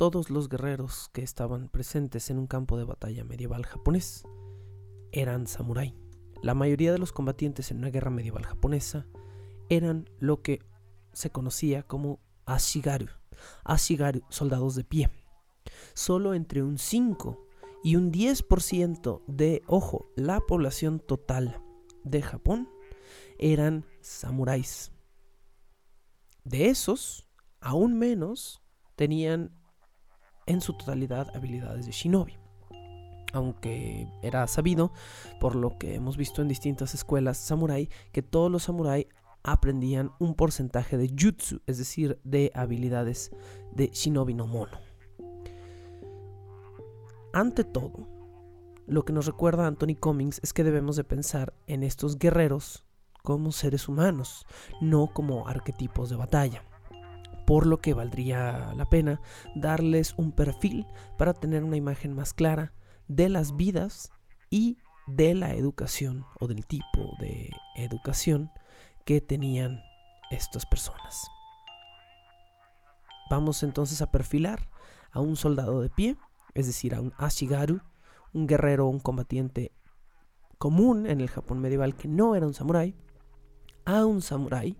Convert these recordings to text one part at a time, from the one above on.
todos los guerreros que estaban presentes en un campo de batalla medieval japonés eran samurái. La mayoría de los combatientes en una guerra medieval japonesa eran lo que se conocía como ashigaru, ashigaru, soldados de pie. Solo entre un 5 y un 10% de, ojo, la población total de Japón eran samuráis. De esos, aún menos tenían en su totalidad habilidades de shinobi. Aunque era sabido, por lo que hemos visto en distintas escuelas samurai, que todos los samurai aprendían un porcentaje de jutsu, es decir, de habilidades de shinobi no mono. Ante todo, lo que nos recuerda Anthony Cummings es que debemos de pensar en estos guerreros como seres humanos, no como arquetipos de batalla por lo que valdría la pena darles un perfil para tener una imagen más clara de las vidas y de la educación o del tipo de educación que tenían estas personas. Vamos entonces a perfilar a un soldado de pie, es decir, a un ashigaru, un guerrero un combatiente común en el Japón medieval que no era un samurái, a un samurái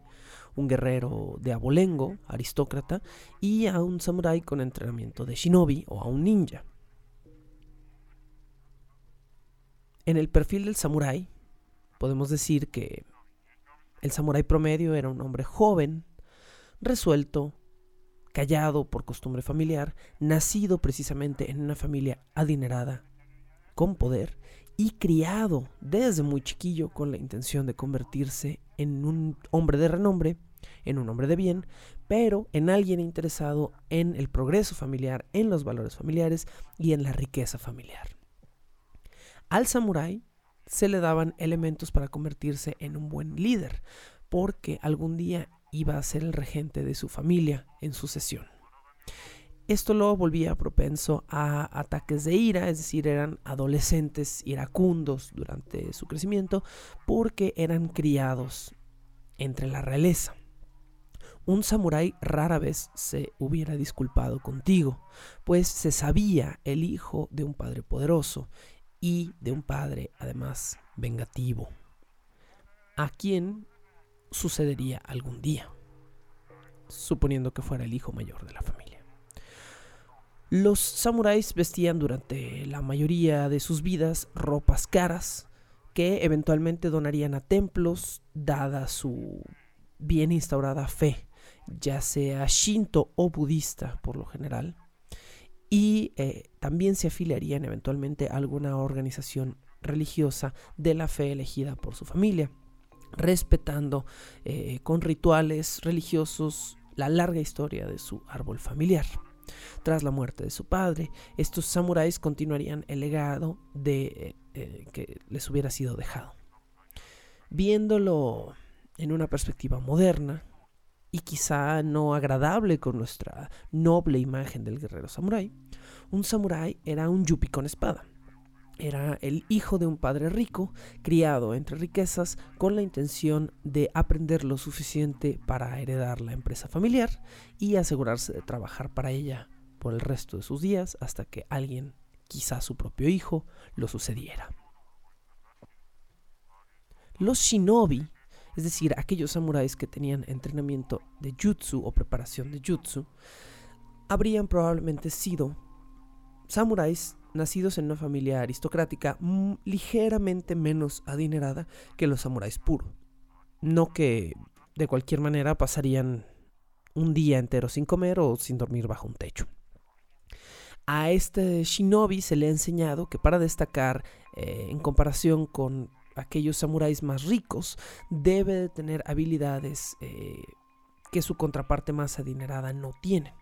un guerrero de abolengo, aristócrata, y a un samurái con entrenamiento de shinobi o a un ninja. En el perfil del samurái podemos decir que el samurái promedio era un hombre joven, resuelto, callado por costumbre familiar, nacido precisamente en una familia adinerada, con poder y criado desde muy chiquillo con la intención de convertirse en un hombre de renombre, en un hombre de bien, pero en alguien interesado en el progreso familiar, en los valores familiares y en la riqueza familiar. Al samurái se le daban elementos para convertirse en un buen líder, porque algún día iba a ser el regente de su familia en sucesión. Esto lo volvía propenso a ataques de ira, es decir, eran adolescentes iracundos durante su crecimiento porque eran criados entre la realeza. Un samurái rara vez se hubiera disculpado contigo, pues se sabía el hijo de un padre poderoso y de un padre además vengativo, a quien sucedería algún día, suponiendo que fuera el hijo mayor de la familia. Los samuráis vestían durante la mayoría de sus vidas ropas caras que eventualmente donarían a templos dada su bien instaurada fe, ya sea shinto o budista por lo general, y eh, también se afiliarían eventualmente a alguna organización religiosa de la fe elegida por su familia, respetando eh, con rituales religiosos la larga historia de su árbol familiar. Tras la muerte de su padre, estos samuráis continuarían el legado de eh, que les hubiera sido dejado. Viéndolo en una perspectiva moderna y quizá no agradable con nuestra noble imagen del guerrero samurái, un samurái era un yupi con espada. Era el hijo de un padre rico, criado entre riquezas, con la intención de aprender lo suficiente para heredar la empresa familiar y asegurarse de trabajar para ella por el resto de sus días hasta que alguien, quizá su propio hijo, lo sucediera. Los shinobi, es decir, aquellos samuráis que tenían entrenamiento de jutsu o preparación de jutsu, habrían probablemente sido samuráis nacidos en una familia aristocrática ligeramente menos adinerada que los samuráis puros. No que de cualquier manera pasarían un día entero sin comer o sin dormir bajo un techo. A este shinobi se le ha enseñado que para destacar eh, en comparación con aquellos samuráis más ricos, debe de tener habilidades eh, que su contraparte más adinerada no tiene.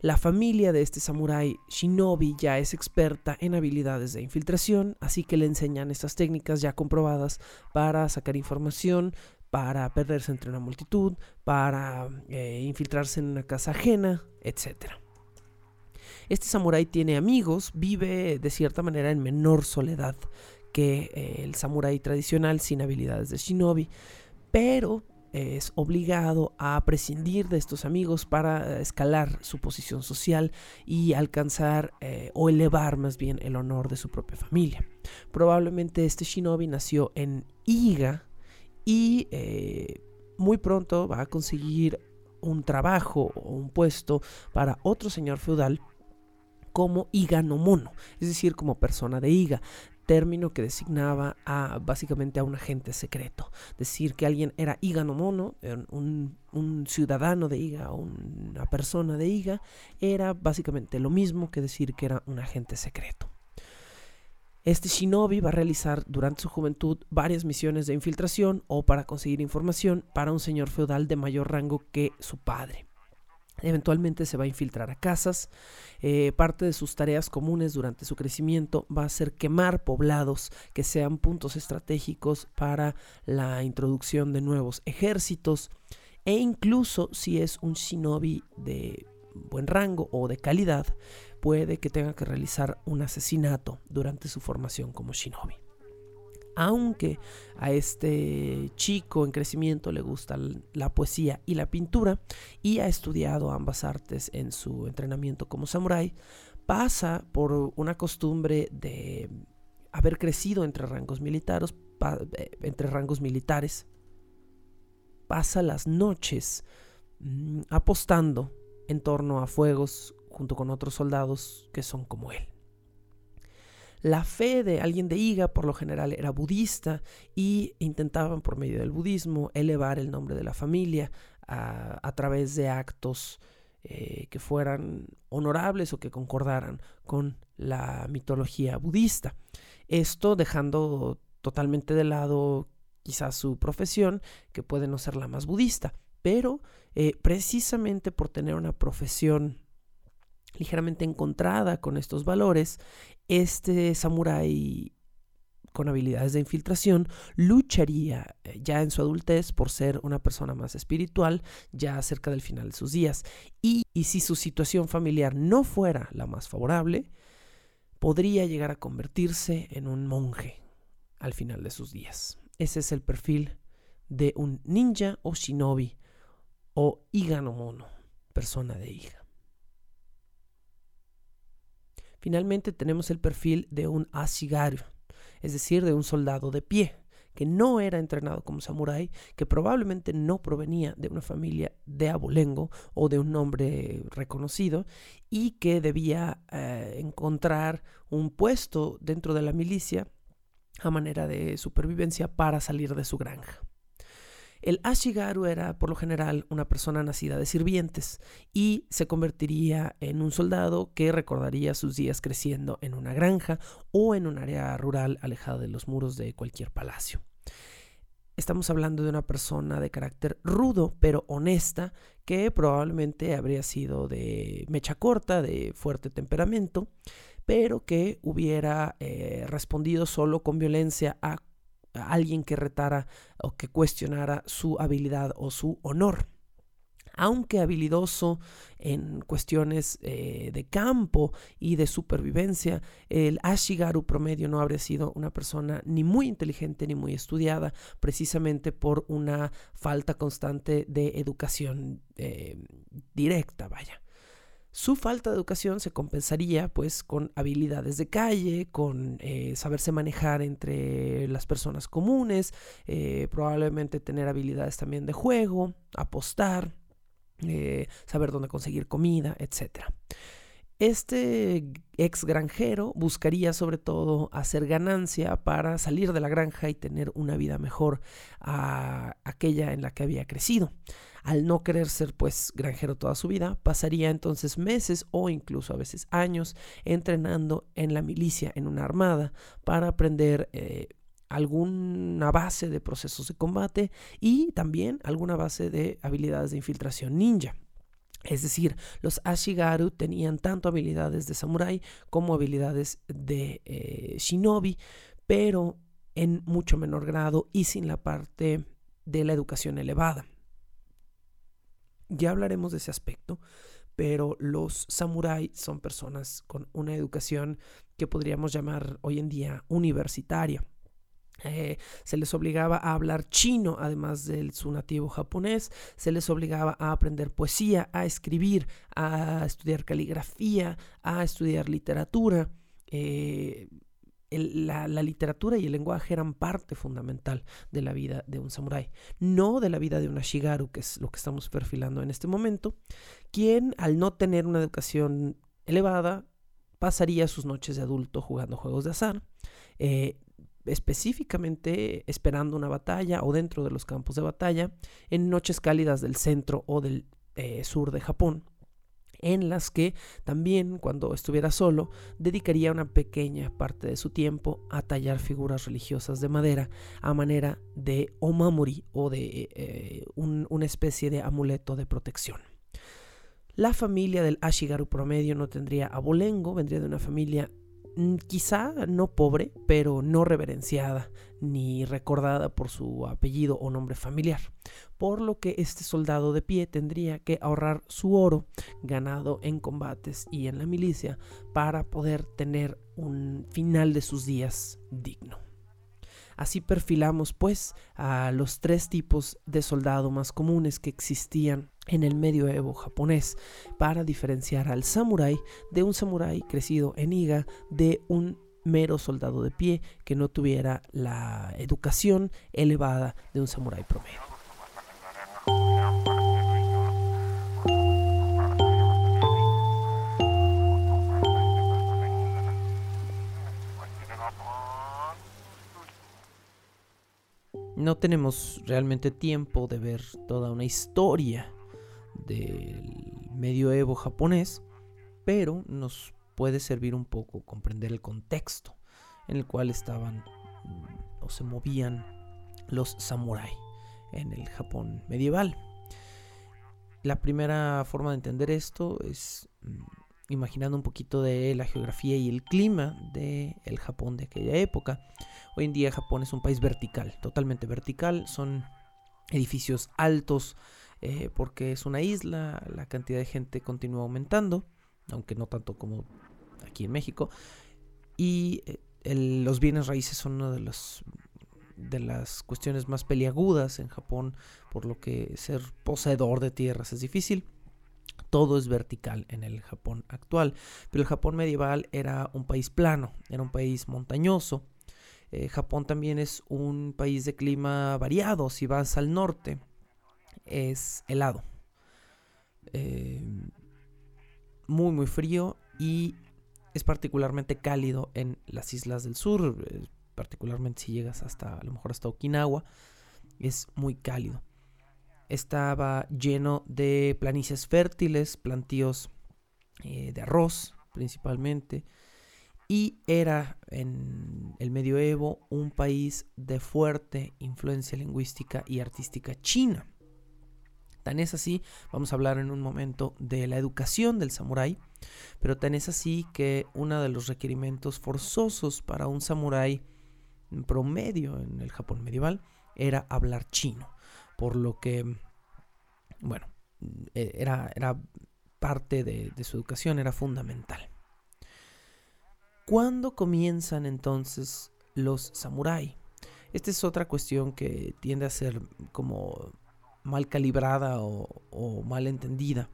La familia de este samurái shinobi ya es experta en habilidades de infiltración, así que le enseñan estas técnicas ya comprobadas para sacar información, para perderse entre una multitud, para eh, infiltrarse en una casa ajena, etc. Este samurái tiene amigos, vive de cierta manera en menor soledad que eh, el samurái tradicional sin habilidades de shinobi, pero es obligado a prescindir de estos amigos para escalar su posición social y alcanzar eh, o elevar más bien el honor de su propia familia. Probablemente este shinobi nació en Iga y eh, muy pronto va a conseguir un trabajo o un puesto para otro señor feudal como Iga no Mono, es decir, como persona de Iga término que designaba a básicamente a un agente secreto. Decir que alguien era Iga no Mono, un, ciudadano de Iga, una persona de Iga, era básicamente lo mismo que decir que era un agente secreto. Este shinobi va a realizar durante su juventud varias misiones de infiltración o para conseguir información para un señor feudal de mayor rango que su padre. Eventualmente se va a infiltrar a casas. Eh, parte de sus tareas comunes durante su crecimiento va a ser quemar poblados que sean puntos estratégicos para la introducción de nuevos ejércitos. E incluso si es un shinobi de buen rango o de calidad, puede que tenga que realizar un asesinato durante su formación como shinobi aunque a este chico en crecimiento le gusta la poesía y la pintura y ha estudiado ambas artes en su entrenamiento como samurái, pasa por una costumbre de haber crecido entre rangos militares, eh, militares, pasa las noches mm, apostando en torno a fuegos junto con otros soldados que son como él. La fe de alguien de Iga por lo general era budista y intentaban por medio del budismo elevar el nombre de la familia a, través de actos eh, que fueran honorables o que concordaran con la mitología budista. Esto dejando totalmente de lado quizás su profesión, que puede no ser la más budista, pero eh, precisamente por tener una profesión ligeramente encontrada con estos valores, este samurái con habilidades de infiltración lucharía eh, ya en su adultez por ser una persona más espiritual, ya cerca del final de sus días. Y, y si su situación familiar no fuera la más favorable, podría llegar a convertirse en un monje al final de sus días. Ese es el perfil de un ninja o shinobi o Iga no mono, persona de Iga. Finalmente tenemos el perfil de un ashigaru, es decir, de un soldado de pie, que no era entrenado como samurái, que probablemente no provenía de una familia de abolengo o de un nombre reconocido y que debía eh, encontrar un puesto dentro de la milicia a manera de supervivencia para salir de su granja. El Ashigaru era por lo general una persona nacida de sirvientes y se convertiría en un soldado que recordaría sus días creciendo en una granja o en un área rural alejada de los muros de cualquier palacio. Estamos hablando de una persona de carácter rudo pero honesta que probablemente habría sido de mecha corta, de fuerte temperamento, pero que hubiera eh, respondido solo con violencia a alguien que retara o que cuestionara su habilidad o su honor. Aunque habilidoso en cuestiones eh, de campo y de supervivencia, el Ashigaru promedio no habría sido una persona ni muy inteligente ni muy estudiada, precisamente por una falta constante de educación eh, directa, vaya. Su falta de educación se compensaría pues con habilidades de calle, con eh, saberse manejar entre las personas comunes, eh, probablemente tener habilidades también de juego, apostar, eh, saber dónde conseguir comida, etc. Este ex granjero buscaría sobre todo hacer ganancia para salir de la granja y tener una vida mejor a aquella en la que había crecido al no querer ser pues granjero toda su vida, pasaría entonces meses o incluso a veces años entrenando en la milicia, en una armada, para aprender eh, alguna base de procesos de combate y también alguna base de habilidades de infiltración ninja. Es decir, los Ashigaru tenían tanto habilidades de samurái como habilidades de eh, shinobi, pero en mucho menor grado y sin la parte de la educación elevada. Ya hablaremos de ese aspecto, pero los samuráis son personas con una educación que podríamos llamar hoy en día universitaria. Eh, se les obligaba a hablar chino, además de su nativo japonés. Se les obligaba a aprender poesía, a escribir, a estudiar caligrafía, a estudiar literatura. Eh, la, literatura y el lenguaje eran parte fundamental de la vida de un samurái, no de la vida de un ashigaru, que es lo que estamos perfilando en este momento, quien al no tener una educación elevada pasaría sus noches de adulto jugando juegos de azar, eh, específicamente esperando una batalla o dentro de los campos de batalla, en noches cálidas del centro o del eh, sur de Japón en las que también cuando estuviera solo dedicaría una pequeña parte de su tiempo a tallar figuras religiosas de madera a manera de omamori o de eh, una especie de amuleto de protección. La familia del Ashigaru promedio no tendría abolengo, vendría de una familia quizá no pobre, pero no reverenciada ni recordada por su apellido o nombre familiar, por lo que este soldado de pie tendría que ahorrar su oro ganado en combates y en la milicia para poder tener un final de sus días digno. Así perfilamos pues a los tres tipos de soldado más comunes que existían en el medioevo japonés para diferenciar al samurái de un samurái crecido en Iga de un mero soldado de pie que no tuviera la educación elevada de un samurái promedio. No tenemos realmente tiempo de ver toda una historia del medioevo japonés, pero nos puede servir un poco comprender el contexto en el cual estaban o se movían los samurai en el Japón medieval. La primera forma de entender esto es mm, imaginando un poquito de la geografía y el clima del el Japón de aquella época. Hoy en día Japón es un país vertical, totalmente vertical, son edificios altos, eh, porque es una isla, la cantidad de gente continúa aumentando, aunque no tanto como aquí en México, y eh, los bienes raíces son una de, los, de las cuestiones más peliagudas en Japón, por lo que ser poseedor de tierras es difícil. Todo es vertical en el Japón actual, pero el Japón medieval era un país plano, era un país montañoso. Eh, Japón también es un país de clima variado. Si vas al norte, es helado. Eh, muy, muy frío y es particularmente cálido en las islas del sur, eh, particularmente si llegas hasta, a lo mejor hasta Okinawa, es muy cálido. Estaba lleno de planicies fértiles, plantíos eh, de arroz principalmente, y era en el medioevo un país de fuerte influencia lingüística y artística china. Tan es así, vamos a hablar en un momento de la educación del samurái, pero tan es así que uno de los requerimientos forzosos para un samurái promedio en el Japón medieval era hablar chino, por lo que, bueno, e, era, era parte de, su educación, era fundamental. ¿Cuándo comienzan entonces los samurái? Esta es otra cuestión que tiende a ser como mal calibrada o, mal entendida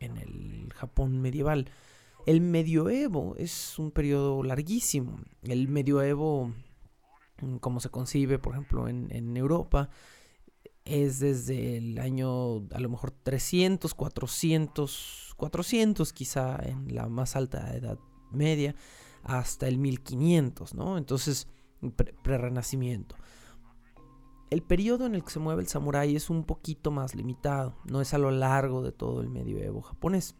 en el Japón medieval. El medioevo es un periodo larguísimo. El medioevo, mm, como se concibe, por ejemplo, en, Europa, es desde el año a lo mejor 300, 400, 400 quizá en la más alta edad media, hasta el 1500, ¿no? Entonces, pre-renacimiento. El periodo en el que se mueve el samurái es un poquito más limitado, no es a lo largo de todo el medioevo japonés,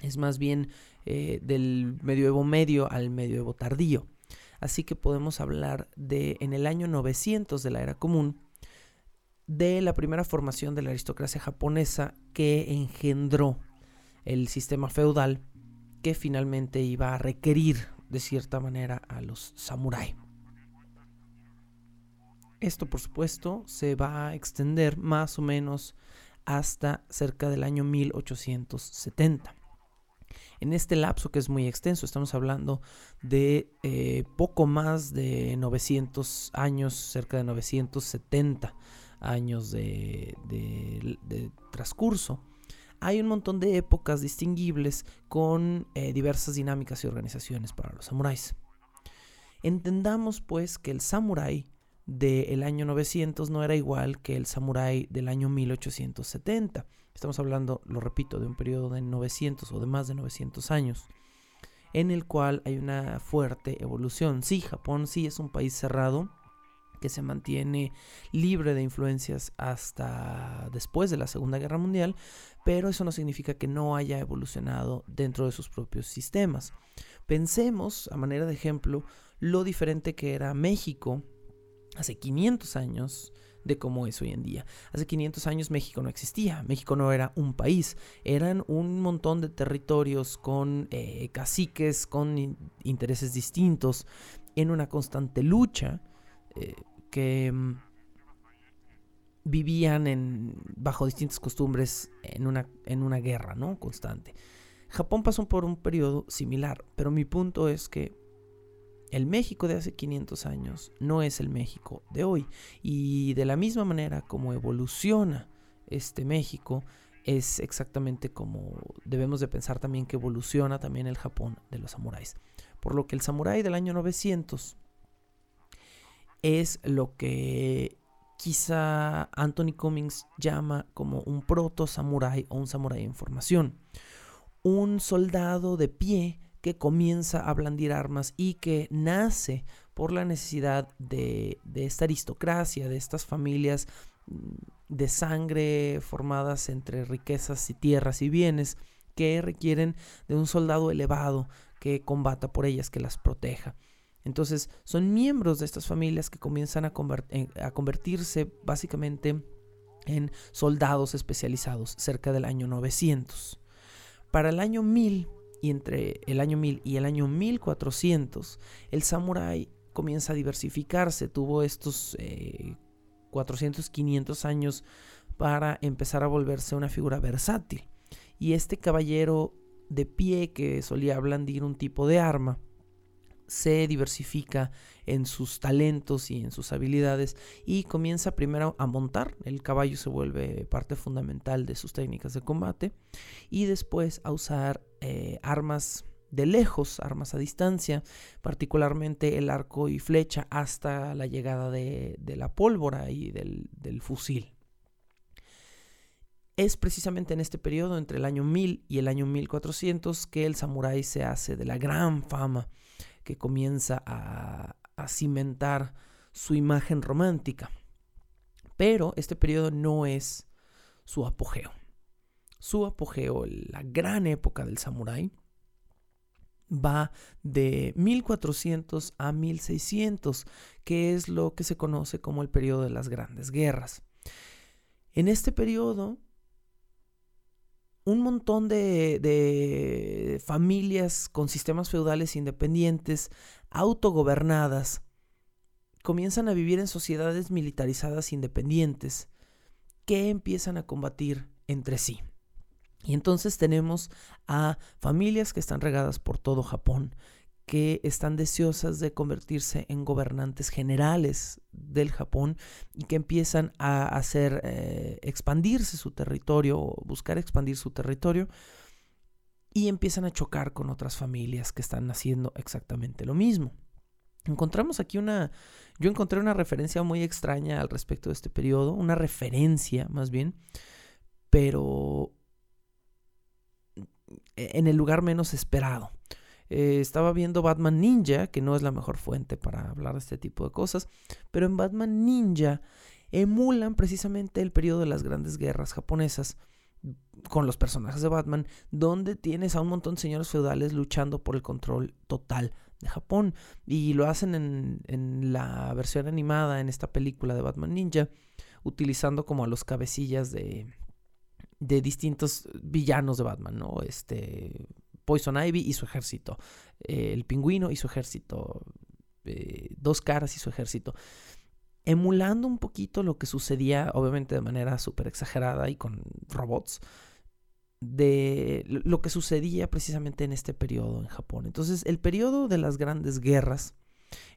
es más bien eh, del medioevo medio al medioevo tardío. Así que podemos hablar de en el año 900 de la era común, de la primera formación de la aristocracia japonesa que engendró el sistema feudal que finalmente iba a requerir de cierta manera a los samuráis. Esto, por supuesto, se va a extender más o menos hasta cerca del año 1870. En este lapso que es muy extenso, estamos hablando de eh, poco más de 900 años, cerca de 970 años de, transcurso, hay un montón de épocas distinguibles con eh, diversas dinámicas y organizaciones para los samuráis. Entendamos pues que el samurái del año 900 no era igual que el samurái del año 1870. Estamos hablando, lo repito, de un periodo de 900 o de más de 900 años, en el cual hay una fuerte evolución. Sí, Japón sí es un país cerrado, que se mantiene libre de influencias hasta después de la Segunda Guerra Mundial, pero eso no significa que no haya evolucionado dentro de sus propios sistemas. Pensemos, a manera de ejemplo, lo diferente que era México hace 500 años de cómo es hoy en día. Hace 500 años México no existía, México no era un país, eran un montón de territorios con eh, caciques, con intereses distintos, en una constante lucha eh, que mm, vivían bajo distintas costumbres en una, en una guerra ¿no? constante. Japón pasó por un periodo similar, pero mi punto es que el México de hace 500 años no es el México de hoy. Y de la misma manera como evoluciona este México, es exactamente como debemos de pensar también que evoluciona también el Japón de los samuráis. Por lo que el samurái del año 900 es lo que quizá Anthony Cummings llama como un proto samurái o un samurái en formación. Un soldado de pie que comienza a blandir armas y que nace por la necesidad de, esta aristocracia, de estas familias mm, de sangre formadas entre riquezas y tierras y bienes que requieren de un soldado elevado que combata por ellas, que las proteja. Entonces son miembros de estas familias que comienzan a, convertirse básicamente en soldados especializados cerca del año 900. Para el año 1000 y entre el año 1000 y el año 1400, el samurái comienza a diversificarse, tuvo estos 400, eh, 500 años para empezar a volverse una figura versátil. Y este caballero de pie que solía blandir un tipo de arma, se diversifica en sus talentos y en sus habilidades y comienza primero a montar, el caballo se vuelve parte fundamental de sus técnicas de combate y después a usar eh, armas de lejos, armas a distancia, particularmente el arco y flecha hasta la llegada de, la pólvora y del, del fusil. Es precisamente en este periodo, entre el año 1000 y el año 1400, que el samurái se hace de la gran fama que comienza a, cimentar su imagen romántica. Pero este periodo no es su apogeo. Su apogeo, la gran época del samurái, va de 1400 a 1600, que es lo que se conoce como el periodo de las grandes guerras. En este periodo, un montón de, familias con sistemas feudales independientes, autogobernadas, comienzan a vivir en sociedades militarizadas independientes que empiezan a combatir entre sí. Y entonces tenemos a familias que están regadas por todo Japón, que están deseosas de convertirse en gobernantes generales del Japón y que empiezan a hacer eh, expandirse su territorio o buscar expandir su territorio y empiezan a chocar con otras familias que están haciendo exactamente lo mismo. Encontramos aquí una, yo encontré una referencia muy extraña al respecto de este periodo, una referencia más bien, pero en el lugar menos esperado. Eh, estaba viendo Batman Ninja, que no es la mejor fuente para hablar de este tipo de cosas, pero en Batman Ninja emulan precisamente el periodo de las grandes guerras japonesas con los personajes de Batman, donde tienes a un montón de señores feudales luchando por el control total de Japón. Y lo hacen en, en la versión animada, en esta película de Batman Ninja, utilizando como a los cabecillas de, de distintos villanos de Batman, ¿no? Este, Poison Ivy y su ejército, eh, el pingüino y su ejército, eh, Dos Caras y su ejército. Emulando un poquito lo que sucedía, obviamente de manera súper exagerada y con robots, de lo que sucedía precisamente en este periodo en Japón. Entonces, el periodo de las grandes guerras,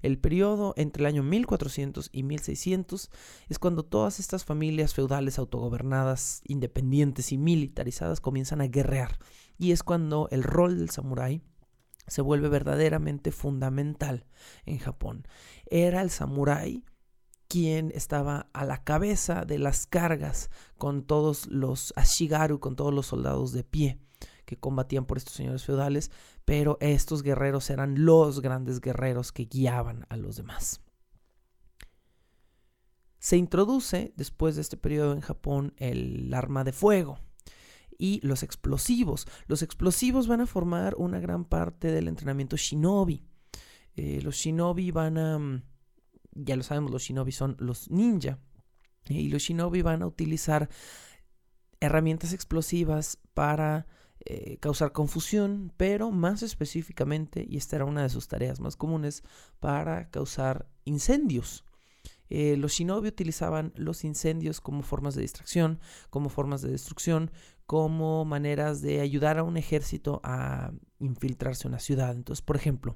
el periodo entre el año 1400 y 1600 es cuando todas estas familias feudales autogobernadas, independientes y militarizadas comienzan a guerrear. Y es cuando el rol del samurái se vuelve verdaderamente fundamental en Japón. Era el samurái quien estaba a la cabeza de las cargas con todos los ashigaru, con todos los soldados de pie que combatían por estos señores feudales, pero estos guerreros eran los grandes guerreros que guiaban a los demás. Se introduce después de este periodo en Japón el arma de fuego y los explosivos. Los explosivos van a formar una gran parte del entrenamiento shinobi. Eh, los shinobi van a mm, ya lo sabemos, los shinobi son los ninja. Y los shinobi van a utilizar herramientas explosivas para eh, causar confusión, pero más específicamente, y esta era una de sus tareas más comunes, para causar incendios. Eh, los shinobi utilizaban los incendios como formas de distracción, como formas de destrucción, como maneras de ayudar a un ejército a infiltrarse en una ciudad. Entonces, por ejemplo,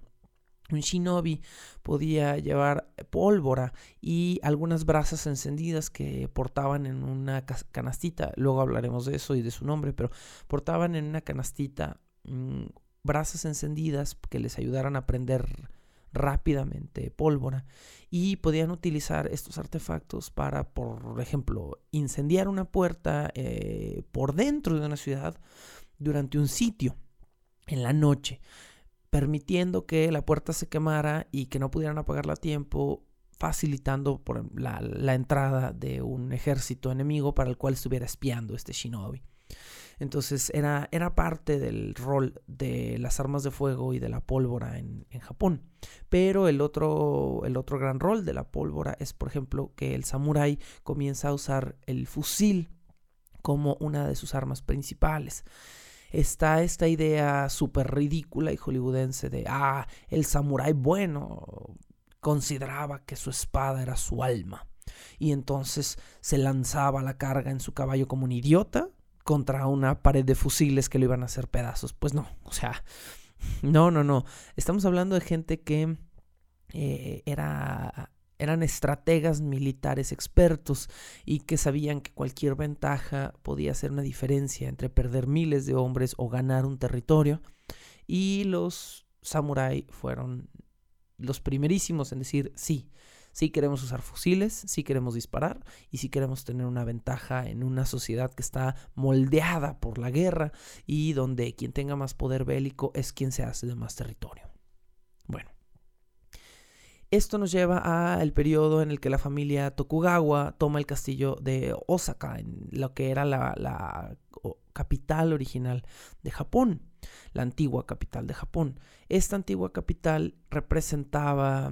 un shinobi podía llevar pólvora y algunas brasas encendidas que portaban en una canastita. Luego hablaremos de eso y de su nombre, pero portaban en una canastita mm, brasas encendidas que les ayudaran a prender rápidamente pólvora y podían utilizar estos artefactos para, por ejemplo, incendiar una puerta eh, por dentro de una ciudad durante un sitio en la noche permitiendo que la puerta se quemara y que no pudieran apagarla a tiempo, facilitando la, la, entrada de un ejército enemigo para el cual estuviera espiando este shinobi. Entonces era, era parte del rol de las armas de fuego y de la pólvora en, Japón. Pero el otro, el otro gran rol de la pólvora es, por ejemplo, que el samurái comienza a usar el fusil como una de sus armas principales está esta idea súper ridícula y hollywoodense de, ah, el samurái bueno consideraba que su espada era su alma. Y entonces se lanzaba la carga en su caballo como un idiota contra una pared de fusiles que lo iban a hacer pedazos. Pues no, o sea, no, no, no. Estamos hablando de gente que eh, era eran estrategas militares expertos y que sabían que cualquier ventaja podía hacer una diferencia entre perder miles de hombres o ganar un territorio. Y los samuráis fueron los primerísimos en decir sí. Sí queremos usar fusiles, sí queremos disparar y sí queremos tener una ventaja en una sociedad que está moldeada por la guerra y donde quien tenga más poder bélico es quien se hace de más territorio. Bueno, esto nos lleva al periodo en el que la familia Tokugawa toma el castillo de Osaka, en lo que era la, capital original de Japón, la antigua capital de Japón. Esta antigua capital representaba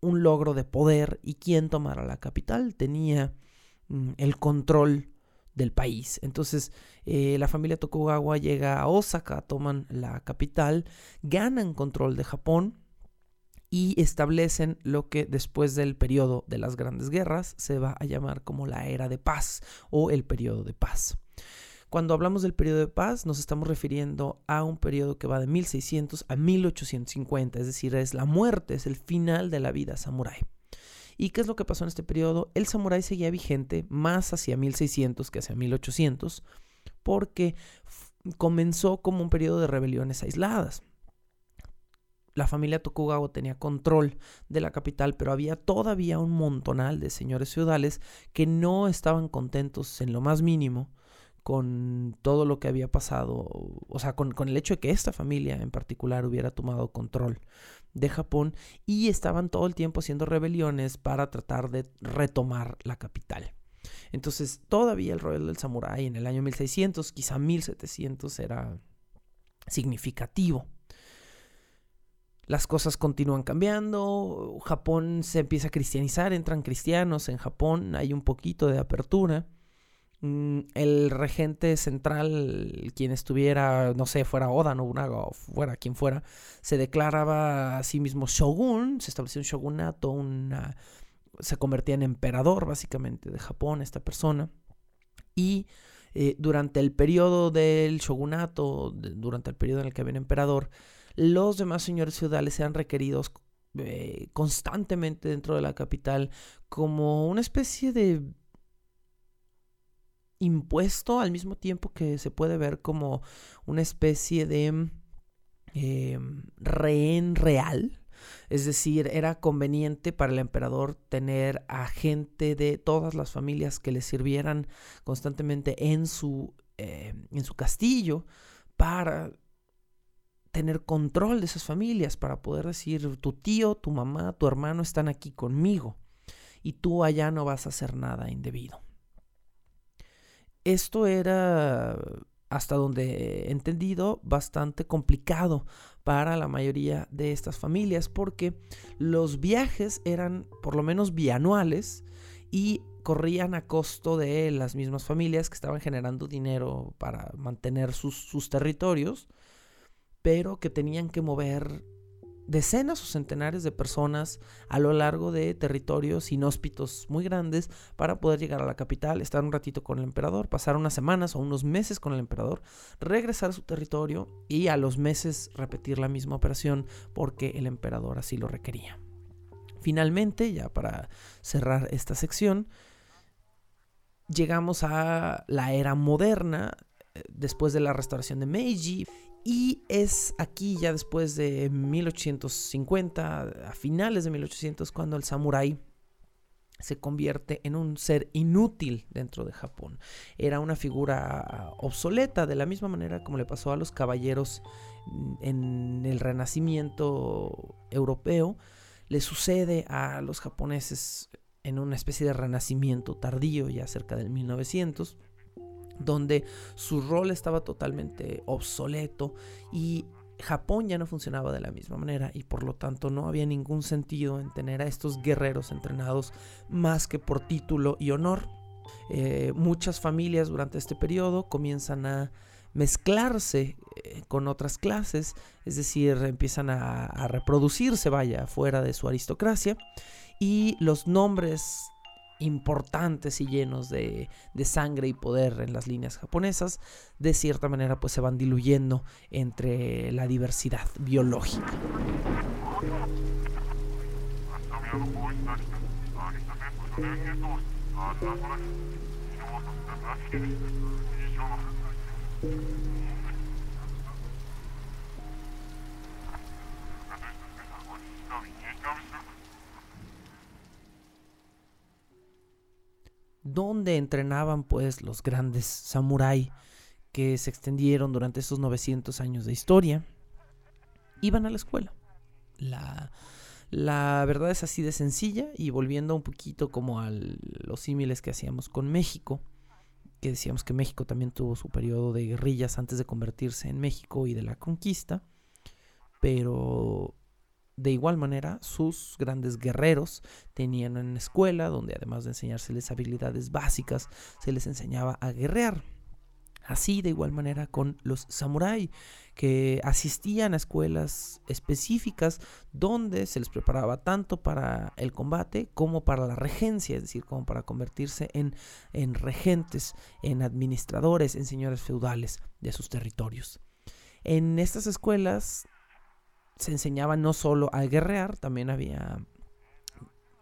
un logro de poder y quien tomara la capital tenía mm, el control del país. Entonces eh, la familia Tokugawa llega a Osaka, toman la capital, ganan control de Japón y establecen lo que después del periodo de las grandes guerras se va a llamar como la era de paz o el periodo de paz. Cuando hablamos del periodo de paz nos estamos refiriendo a un periodo que va de 1600 a 1850, es decir, es la muerte, es el final de la vida samurái. ¿Y qué es lo que pasó en este periodo? El samurái seguía vigente más hacia 1600 que hacia 1800 porque comenzó como un periodo de rebeliones aisladas la familia Tokugawa tenía control de la capital, pero había todavía un montonal de señores feudales que no estaban contentos en lo más mínimo con todo lo que había pasado, o sea, con, el hecho de que esta familia en particular hubiera tomado control de Japón y estaban todo el tiempo haciendo rebeliones para tratar de retomar la capital. Entonces, todavía el rol del samurái en el año 1600, quizá 1700, era significativo. las cosas continúan cambiando, Japón se empieza a cristianizar, entran cristianos en Japón, hay un poquito de apertura. Mm, el regente central, quien estuviera, no sé, fuera Oda Nobunaga o fuera quien fuera, se declaraba a sí mismo shogun, se estableció un shogunato, una, se convertía en emperador básicamente de Japón esta persona. Y eh, durante el periodo del shogunato, durante el periodo en el que había un emperador, los demás señores feudales eran requeridos eh, constantemente dentro de la capital como una especie de impuesto al mismo tiempo que se puede ver como una especie de em, rehén real. Es decir, era conveniente para el emperador tener a gente de todas las familias que le sirvieran constantemente en su, eh, en su castillo para tener control de esas familias, para poder decir, tu tío, tu mamá, tu hermano están aquí conmigo y tú allá no vas a hacer nada indebido. Esto era, hasta donde he entendido, bastante complicado para la mayoría de estas familias porque los viajes eran por lo menos bianuales y corrían a costo de las mismas familias que estaban generando dinero para mantener sus, sus territorios, pero que tenían que mover decenas o centenares de personas a lo largo de territorios inhóspitos muy grandes para poder llegar a la capital, estar un ratito con el emperador, pasar unas semanas o unos meses con el emperador, regresar a su territorio y a los meses repetir la misma operación porque el emperador así lo requería. Finalmente, ya para cerrar esta sección, llegamos a la era moderna, eh, después de la restauración de Meiji y es aquí ya después de 1850, a finales de 1800, cuando el samurái se convierte en un ser inútil dentro de Japón. Era una figura obsoleta, de la misma manera como le pasó a los caballeros en el renacimiento europeo, le sucede a los japoneses en una especie de renacimiento tardío, ya cerca del 1900 donde su rol estaba totalmente obsoleto y Japón ya no funcionaba de la misma manera y por lo tanto no había ningún sentido en tener a estos guerreros entrenados más que por título y honor. Eh, muchas familias durante este periodo comienzan a mezclarse eh, con otras clases, es decir, empiezan a, a reproducirse, vaya, fuera de su aristocracia y los nombres importantes y llenos de, sangre y poder en las líneas japonesas, de cierta manera pues se van diluyendo entre la diversidad biológica. Donde entrenaban pues los grandes samurái que se extendieron durante estos 900 años de historia, iban a la escuela. La, la verdad es así de sencilla y volviendo un poquito como a los símiles que hacíamos con México, que decíamos que México también tuvo su periodo de guerrillas antes de convertirse en México y de la conquista, pero de igual manera, sus grandes guerreros tenían una escuela donde además de enseñárseles habilidades básicas, se les enseñaba a guerrear. Así de igual manera con los samuráis, que asistían a escuelas específicas donde se les preparaba tanto para el combate como para la regencia, es decir, como para convertirse en, en regentes, en administradores, en señores feudales de sus territorios. En estas escuelas se enseñaba no solo a guerrear, también había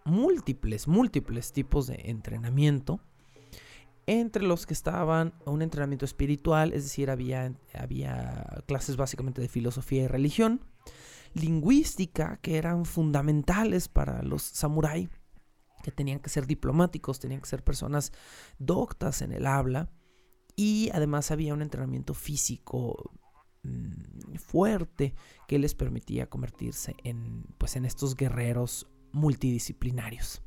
múltiples, múltiples tipos de entrenamiento. Entre los que estaban un entrenamiento espiritual, es decir, había, había clases básicamente de filosofía y religión, lingüística, que eran fundamentales para los samuráis, que tenían que ser diplomáticos, tenían que ser personas doctas en el habla, y además había un entrenamiento físico fuerte que les permitía convertirse en, pues, en estos guerreros multidisciplinarios.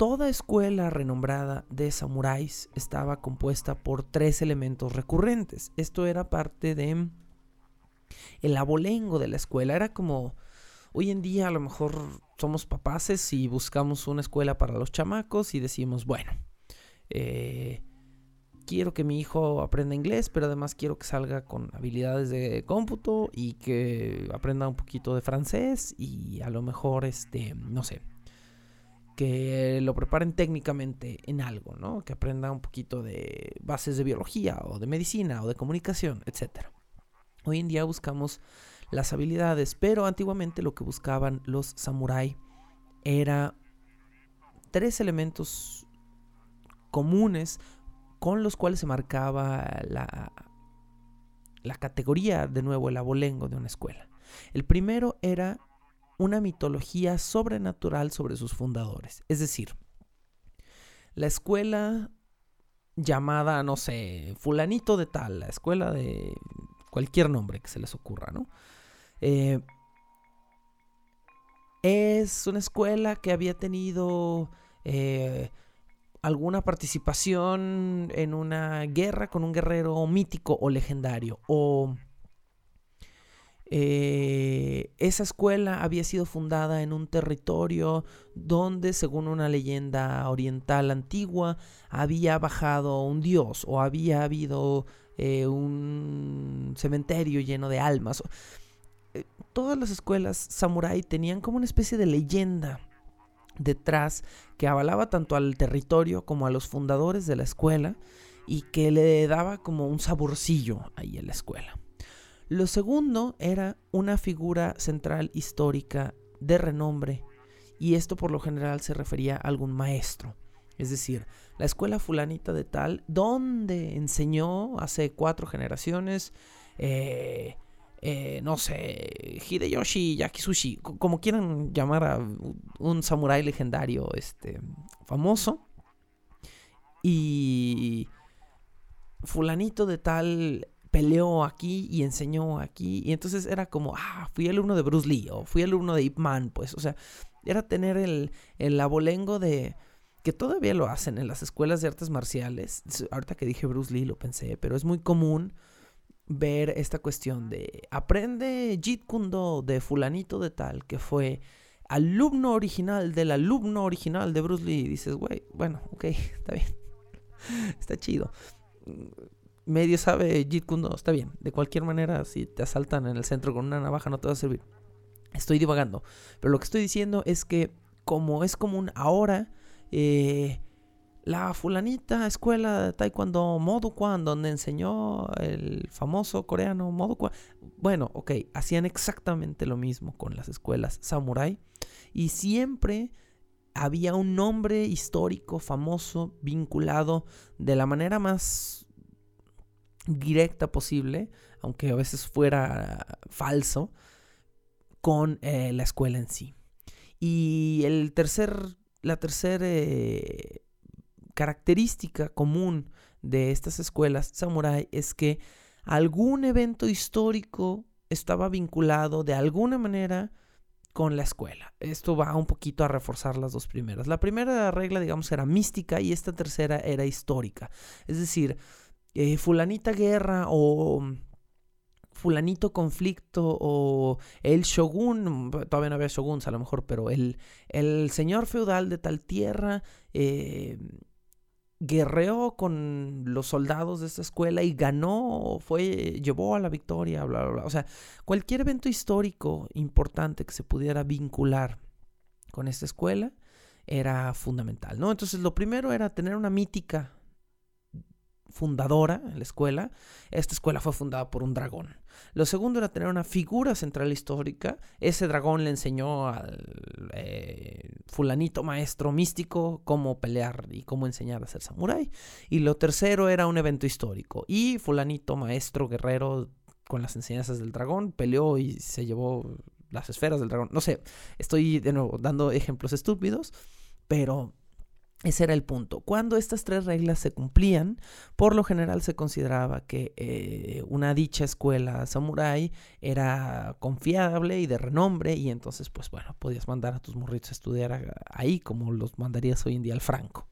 Toda escuela renombrada de samuráis estaba compuesta por tres elementos recurrentes. Esto era parte de El abolengo de la escuela era como, hoy en día a lo mejor somos papaces y buscamos una escuela para los chamacos y decimos, bueno, eh, quiero que mi hijo aprenda inglés, pero además quiero que salga con habilidades de cómputo y que aprenda un poquito de francés y a lo mejor, este, no sé, que lo preparen técnicamente en algo, ¿no? Que aprenda un poquito de bases de biología o de medicina o de comunicación, etc. Hoy en día buscamos las habilidades, pero antiguamente lo que buscaban los samuráis era tres elementos comunes con los cuales se marcaba la, la categoría, de nuevo, el abolengo de una escuela. El primero era una mitología sobrenatural sobre sus fundadores. Es decir, la escuela llamada, no sé, fulanito de tal, la escuela de cualquier nombre que se les ocurra, ¿no? Eh, es una escuela que había tenido eh, alguna participación en una guerra con un guerrero mítico o legendario. O eh, esa escuela había sido fundada en un territorio donde, según una leyenda oriental antigua, había bajado un dios o había habido eh, un cementerio lleno de almas. Eh, todas las escuelas samurái tenían como una especie de leyenda detrás que avalaba tanto al territorio como a los fundadores de la escuela y que le daba como un saborcillo ahí a la escuela. Lo segundo era una figura central histórica de renombre y esto por lo general se refería a algún maestro. Es decir, la escuela fulanita de tal, donde enseñó hace cuatro generaciones eh, eh, no sé, Hideyoshi Yakisushi, como quieran llamar a un samurái legendario este, famoso. Y fulanito de tal peleó aquí y enseñó aquí. Y entonces era como, ah, fui alumno de Bruce Lee o fui alumno de Ip Man, pues, o sea, era tener el, el abolengo de que todavía lo hacen en las escuelas de artes marciales. Ahorita que dije Bruce Lee lo pensé, pero es muy común ver esta cuestión de aprende Jeet Kune de fulanito de tal que fue alumno original del alumno original de Bruce Lee. Y dices, güey, bueno, ok, está bien. está chido. Medio sabe Jeet Kune está bien. De cualquier manera, si te asaltan en el centro con una navaja no te va a servir. Estoy divagando. Pero lo que estoy diciendo es que como es común ahora, eh, la fulanita escuela de taekwondo Modukwan, donde enseñó el famoso coreano Modukwan. Bueno, ok, hacían exactamente lo mismo con las escuelas samurai y siempre había un nombre histórico famoso vinculado de la manera más directa posible, aunque a veces fuera falso, con eh, la escuela en sí. Y el tercer, la tercera eh, característica común de estas escuelas samurai es que algún evento histórico estaba vinculado de alguna manera con la escuela. Esto va un poquito a reforzar las dos primeras. La primera regla, digamos, era mística y esta tercera era histórica. Es decir, eh, fulanita guerra o fulanito conflicto o el shogun, todavía no había shoguns a lo mejor, pero el, el señor feudal de tal tierra eh, guerreó con los soldados de esta escuela y ganó, fue, llevó a la victoria, bla, bla, bla. O sea, cualquier evento histórico importante que se pudiera vincular con esta escuela era fundamental, ¿no? Entonces, lo primero era tener una mítica fundadora en la escuela. Esta escuela fue fundada por un dragón. Lo segundo era tener una figura central histórica. Ese dragón le enseñó al eh, fulanito maestro místico cómo pelear y cómo enseñar a ser samurái. Y lo tercero era un evento histórico. Y fulanito maestro guerrero con las enseñanzas del dragón peleó y se llevó las esferas del dragón. No sé, estoy de nuevo dando ejemplos estúpidos, pero ese era el punto. Cuando estas tres reglas se cumplían, por lo general se consideraba que eh, una dicha escuela samurái era confiable y de renombre y entonces pues bueno, podías mandar a tus morritos a estudiar ahí como los mandarías hoy en día al franco.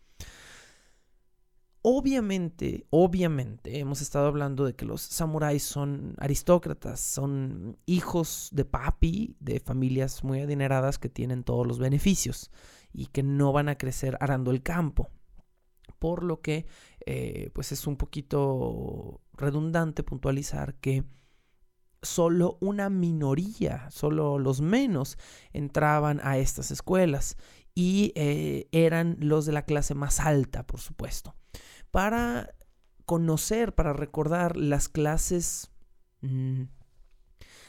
Obviamente, obviamente, hemos estado hablando de que los samuráis son aristócratas, son hijos de papi, de familias muy adineradas que tienen todos los beneficios y que no van a crecer arando el campo. Por lo que, eh, pues es un poquito redundante puntualizar que solo una minoría, solo los menos entraban a estas escuelas y eh, eran los de la clase más alta, por supuesto para conocer, para recordar las clases... Mm,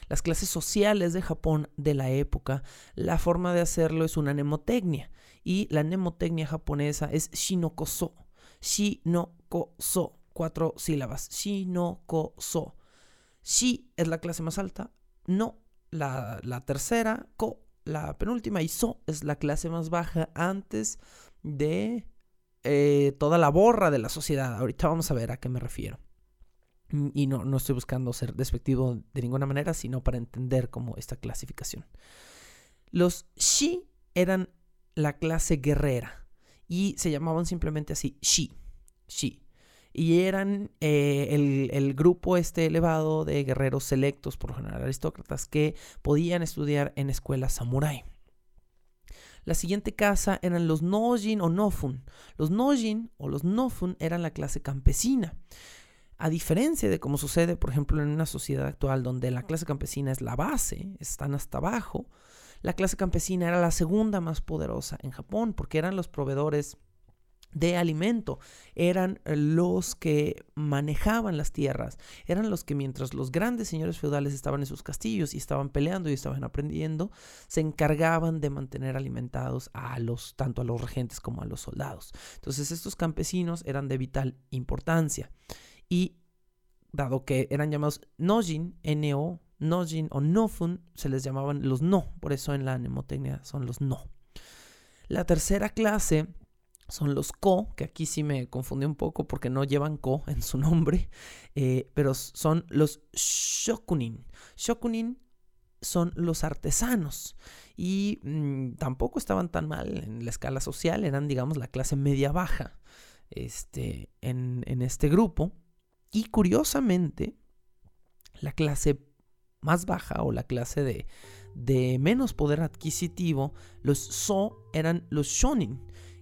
las clases sociales de Japón de la época, la forma de hacerlo es una mnemotecnia. Y la mnemotecnia japonesa es shinokoso. Shinokoso. Cuatro sílabas. Shinokoso. Shi es la clase más alta. No la, la tercera. Ko la penúltima. Y so es la clase más baja antes de eh, toda la borra de la sociedad. Ahorita vamos a ver a qué me refiero. Mm, y no, no estoy buscando ser despectivo de ninguna manera, sino para entender cómo esta clasificación. Los Shi eran la clase guerrera y se llamaban simplemente así, Shi. Shi. Y eran eh, el, el, grupo este elevado de guerreros selectos, por lo general aristócratas, que podían estudiar en escuelas samurái. La siguiente casa eran los Nojin o Nofun. Los Nojin o los Nofun eran la clase campesina. A diferencia de como sucede, por ejemplo, en una sociedad actual donde la clase campesina es la base, están hasta abajo, la clase campesina era la segunda más poderosa en Japón porque eran los proveedores de alimento. Eran los que manejaban las tierras. Eran los que mientras los grandes señores feudales estaban en sus castillos y estaban peleando y estaban aprendiendo, se encargaban de mantener alimentados a los tanto a los regentes como a los soldados. Entonces estos campesinos eran de vital importancia. Y dado que eran llamados Nojin, N-O, Nojin o Nofun, se les llamaban los no. Por eso en la mnemotecnia son los no. La tercera clase son los Ko, que aquí sí me confundí un poco porque no llevan Ko en su nombre, eh, pero son los Shokunin. Shokunin son los artesanos y mm, tampoco estaban tan mal en la escala social, eran digamos la clase media baja este, en, este grupo. Y curiosamente, la clase más baja o la clase de, de menos poder adquisitivo, los So eran los Shonin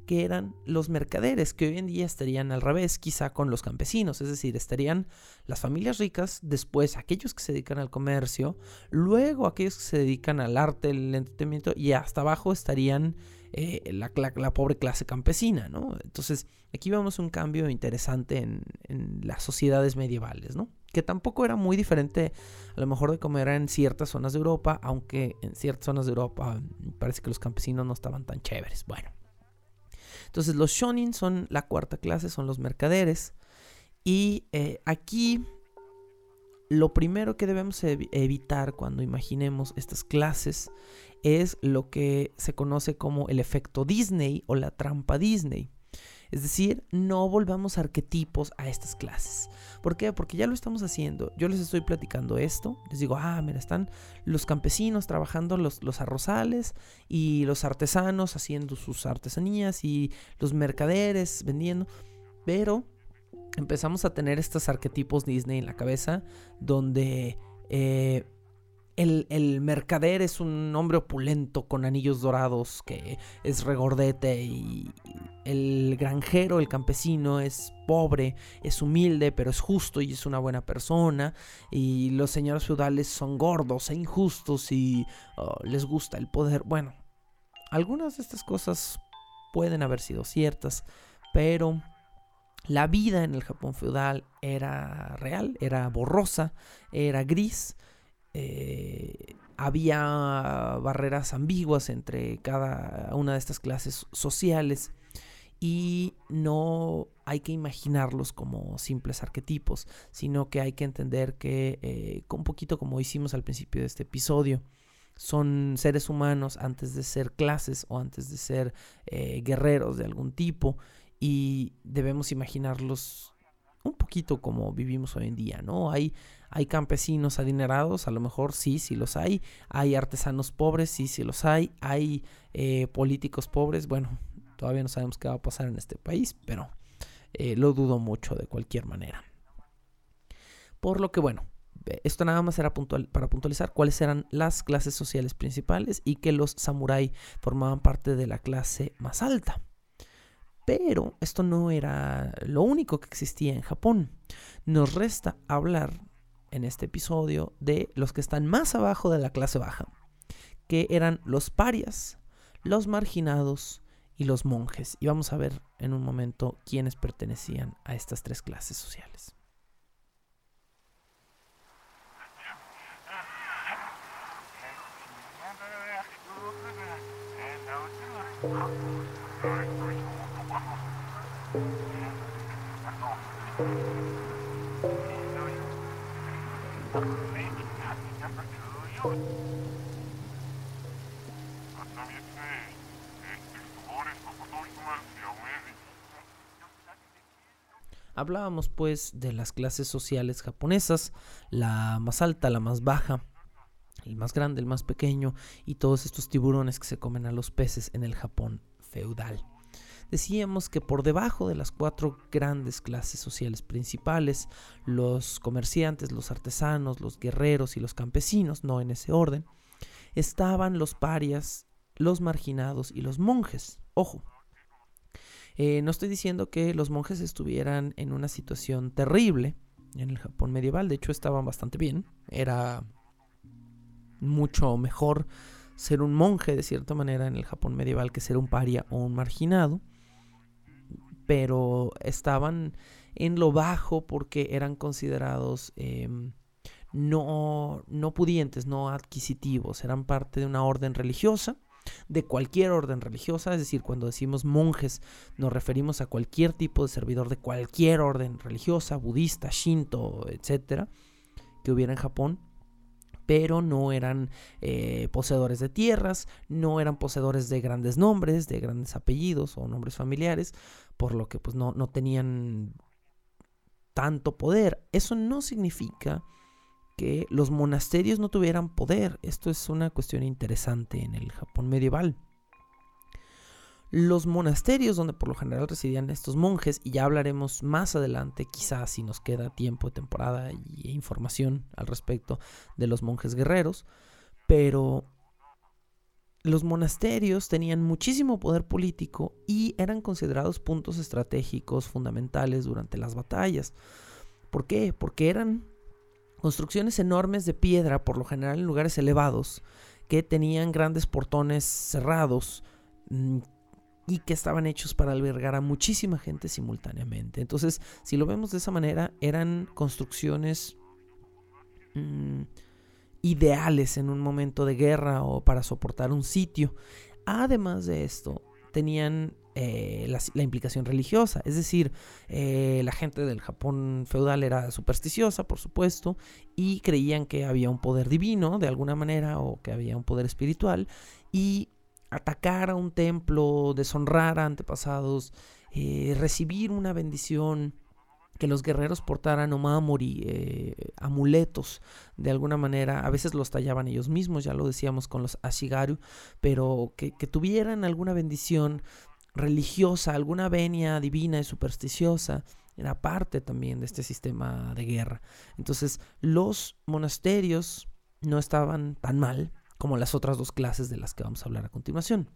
que eran los mercaderes, que hoy en día estarían al revés, quizá con los campesinos, es decir, estarían las familias ricas, después aquellos que se dedican al comercio, luego aquellos que se dedican al arte, el entretenimiento, y hasta abajo estarían eh, la, pobre clase campesina, ¿no? Entonces, aquí vemos un cambio interesante en, las sociedades medievales, ¿no? Que tampoco era muy diferente a lo mejor de como era en ciertas zonas de Europa, aunque en ciertas zonas de Europa parece que los campesinos no estaban tan chéveres. Bueno. Entonces los shonin son la cuarta clase, son los mercaderes. Y eh, aquí lo primero que debemos evitar cuando imaginemos estas clases es lo que se conoce como el efecto Disney o la trampa Disney. Es decir, no volvamos arquetipos a estas clases. ¿Por qué? Porque ya lo estamos haciendo. Yo les estoy platicando esto. Les digo, ah, mira, están los campesinos trabajando los, los arrozales y los artesanos haciendo sus artesanías y los mercaderes vendiendo. Pero empezamos a tener estos arquetipos Disney en la cabeza donde... Eh, el, mercader es un hombre opulento con anillos dorados que es regordete y el granjero, el campesino es pobre, es humilde, pero es justo y es una buena persona. Y los señores feudales son gordos e injustos y oh, les gusta el poder. Bueno, algunas de estas cosas pueden haber sido ciertas, pero la vida en el Japón feudal era real, era borrosa, era gris eh, había barreras ambiguas entre cada una de estas clases sociales y no hay que imaginarlos como simples arquetipos, sino que hay que entender que, eh, un poquito como hicimos al principio de este episodio, son seres humanos antes de ser clases o antes de ser eh, guerreros de algún tipo y debemos imaginarlos un poquito como vivimos hoy en día, ¿no? Hay, hay campesinos adinerados, a lo mejor sí, sí los hay. Hay artesanos pobres, sí, sí los hay. Hay eh, políticos pobres, bueno, todavía no sabemos qué va a pasar en este país, pero eh, lo dudo mucho de cualquier manera. Por lo que bueno, esto nada más era para puntualizar cuáles eran las clases sociales principales y que los samuráis formaban parte de la clase más alta. Pero esto no era lo único que existía en Japón. Nos resta hablar en este episodio de los que están más abajo de la clase baja, que eran los parias, los marginados y los monjes. Y vamos a ver en un momento quiénes pertenecían a estas tres clases sociales. Hablábamos pues de las clases sociales japonesas, la más alta, la más baja, el más grande, el más pequeño y todos estos tiburones que se comen a los peces en el Japón feudal. Decíamos que por debajo de las cuatro grandes clases sociales principales, los comerciantes, los artesanos, los guerreros y los campesinos, no en ese orden, estaban los parias, los marginados y los monjes. Ojo, eh, no estoy diciendo que los monjes estuvieran en una situación terrible en el Japón medieval, de hecho estaban bastante bien, era mucho mejor ser un monje de cierta manera en el Japón medieval que ser un paria o un marginado, pero estaban en lo bajo porque eran considerados em, no, no pudientes, no adquisitivos, eran parte de una orden religiosa de cualquier orden religiosa, es decir, cuando decimos monjes nos referimos a cualquier tipo de servidor de cualquier orden religiosa, budista, shinto, etcétera, que hubiera en Japón, pero no eran eh, poseedores de tierras, no eran poseedores de grandes nombres, de grandes apellidos o nombres familiares, por lo que pues no, no tenían tanto poder. Eso no significa que los monasterios no tuvieran poder. Esto es una cuestión interesante en el Japón medieval. Los monasterios donde por lo general residían estos monjes, y ya hablaremos más adelante, quizás si nos queda tiempo, temporada e información al respecto de los monjes guerreros, pero los monasterios tenían muchísimo poder político y eran considerados puntos estratégicos fundamentales durante las batallas. ¿Por qué? Porque eran construcciones enormes de piedra, por lo general en lugares elevados, que tenían grandes portones cerrados mm, y que estaban hechos para albergar a muchísima gente simultáneamente. Entonces, si lo vemos de esa manera, eran construcciones mm, ideales en un momento de guerra o para soportar un sitio. Además de esto, tenían eh, la, implicación religiosa. Es decir, eh, la gente del Japón feudal era supersticiosa, por supuesto, y creían que había un poder divino de alguna manera o que había un poder espiritual. Y atacar a un templo, deshonrar a antepasados, eh, recibir una bendición que los guerreros portaran omamori, amuletos, de alguna manera, a veces los tallaban ellos mismos, ya lo decíamos con los ashigaru, pero que, que tuvieran alguna bendición religiosa, alguna venia divina y supersticiosa, era parte también de este sistema de guerra. Entonces, los monasterios no estaban tan mal como las otras dos clases de las que vamos a hablar a continuación.